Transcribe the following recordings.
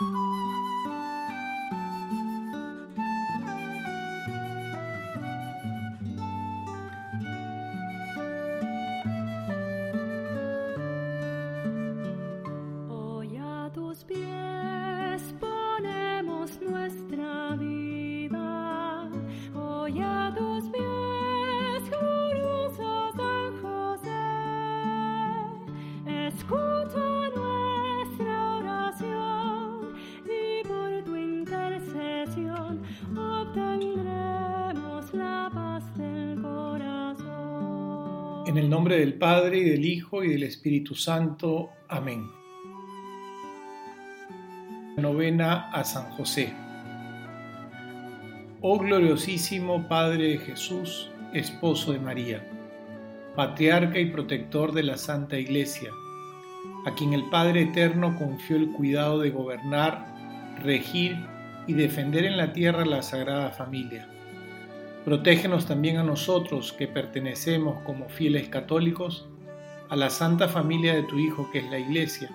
Hoy a tus pies. En el nombre del Padre, y del Hijo, y del Espíritu Santo. Amén. Novena a San José. Oh gloriosísimo Padre de Jesús, esposo de María, patriarca y protector de la Santa Iglesia, a quien el Padre Eterno confió el cuidado de gobernar, regir y defender en la tierra la Sagrada Familia Protégenos también a nosotros que pertenecemos como fieles católicos a la santa familia de tu Hijo que es la Iglesia,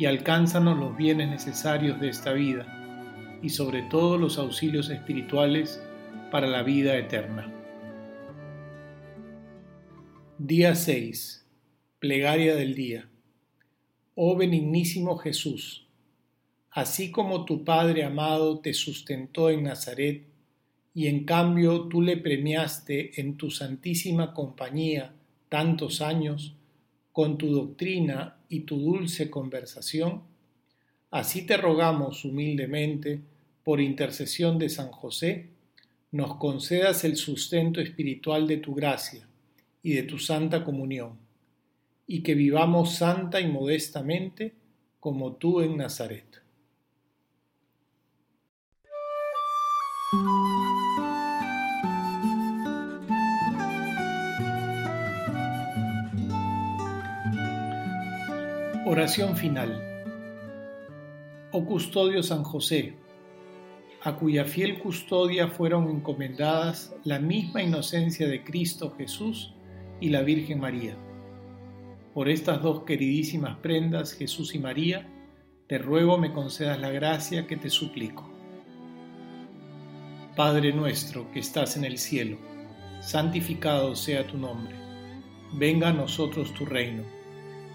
y alcánzanos los bienes necesarios de esta vida, y sobre todo los auxilios espirituales para la vida eterna. Día 6. Plegaria del día. Oh benignísimo Jesús, así como tu Padre amado te sustentó en Nazaret, y en cambio tú le premiaste en tu santísima compañía tantos años con tu doctrina y tu dulce conversación, así te rogamos humildemente, por intercesión de San José, nos concedas el sustento espiritual de tu gracia y de tu santa comunión, y que vivamos santa y modestamente como tú en Nazaret. Oración final. Oh custodio San José, a cuya fiel custodia fueron encomendadas la misma inocencia de Cristo Jesús y la Virgen María. Por estas dos queridísimas prendas, Jesús y María, te ruego me concedas la gracia que te suplico. Padre nuestro que estás en el cielo, santificado sea tu nombre. Venga a nosotros tu reino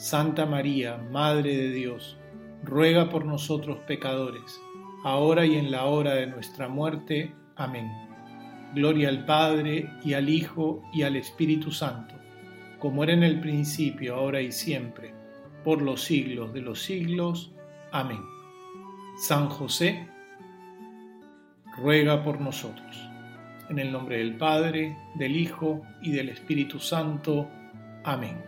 Santa María, Madre de Dios, ruega por nosotros pecadores, ahora y en la hora de nuestra muerte. Amén. Gloria al Padre, y al Hijo, y al Espíritu Santo, como era en el principio, ahora y siempre, por los siglos de los siglos. Amén. San José, ruega por nosotros. En el nombre del Padre, del Hijo y del Espíritu Santo. Amén.